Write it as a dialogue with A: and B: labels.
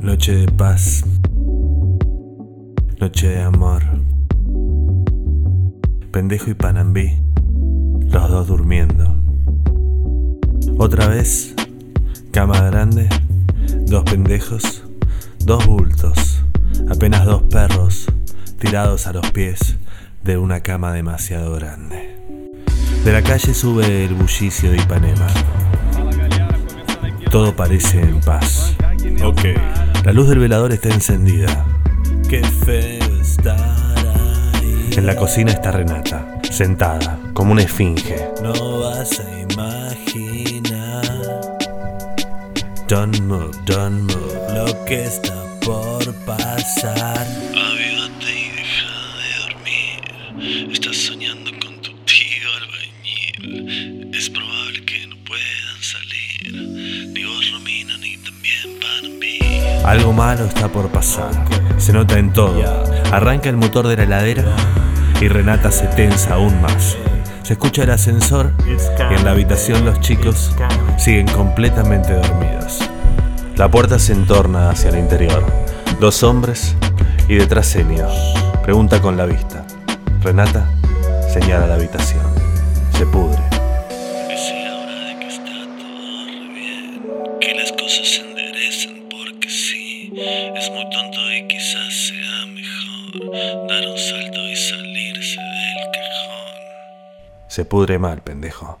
A: Noche de paz. Noche de amor. Pendejo y Panambí. Los dos durmiendo. Otra vez. Cama grande. Dos pendejos. Dos bultos. Apenas dos perros tirados a los pies de una cama demasiado grande. De la calle sube el bullicio de Ipanema. Todo parece en paz.
B: Ok.
A: La luz del velador está encendida. Qué feo estar ahí. En la cocina está Renata, sentada, como una esfinge. No vas a imaginar. Don't move, don't move. Lo que está por pasar. Algo malo está por pasar. Se nota en todo. Arranca el motor de la heladera y Renata se tensa aún más. Se escucha el ascensor y en la habitación los chicos siguen completamente dormidos. La puerta se entorna hacia el interior. Dos hombres y detrás Enio. Pregunta con la vista. Renata señala la habitación. Se pudre.
C: Sea hora de que está todo bien. Que las cosas se. Es muy tonto y quizás sea mejor dar un salto y salirse del cajón.
A: Se pudre mal, pendejo.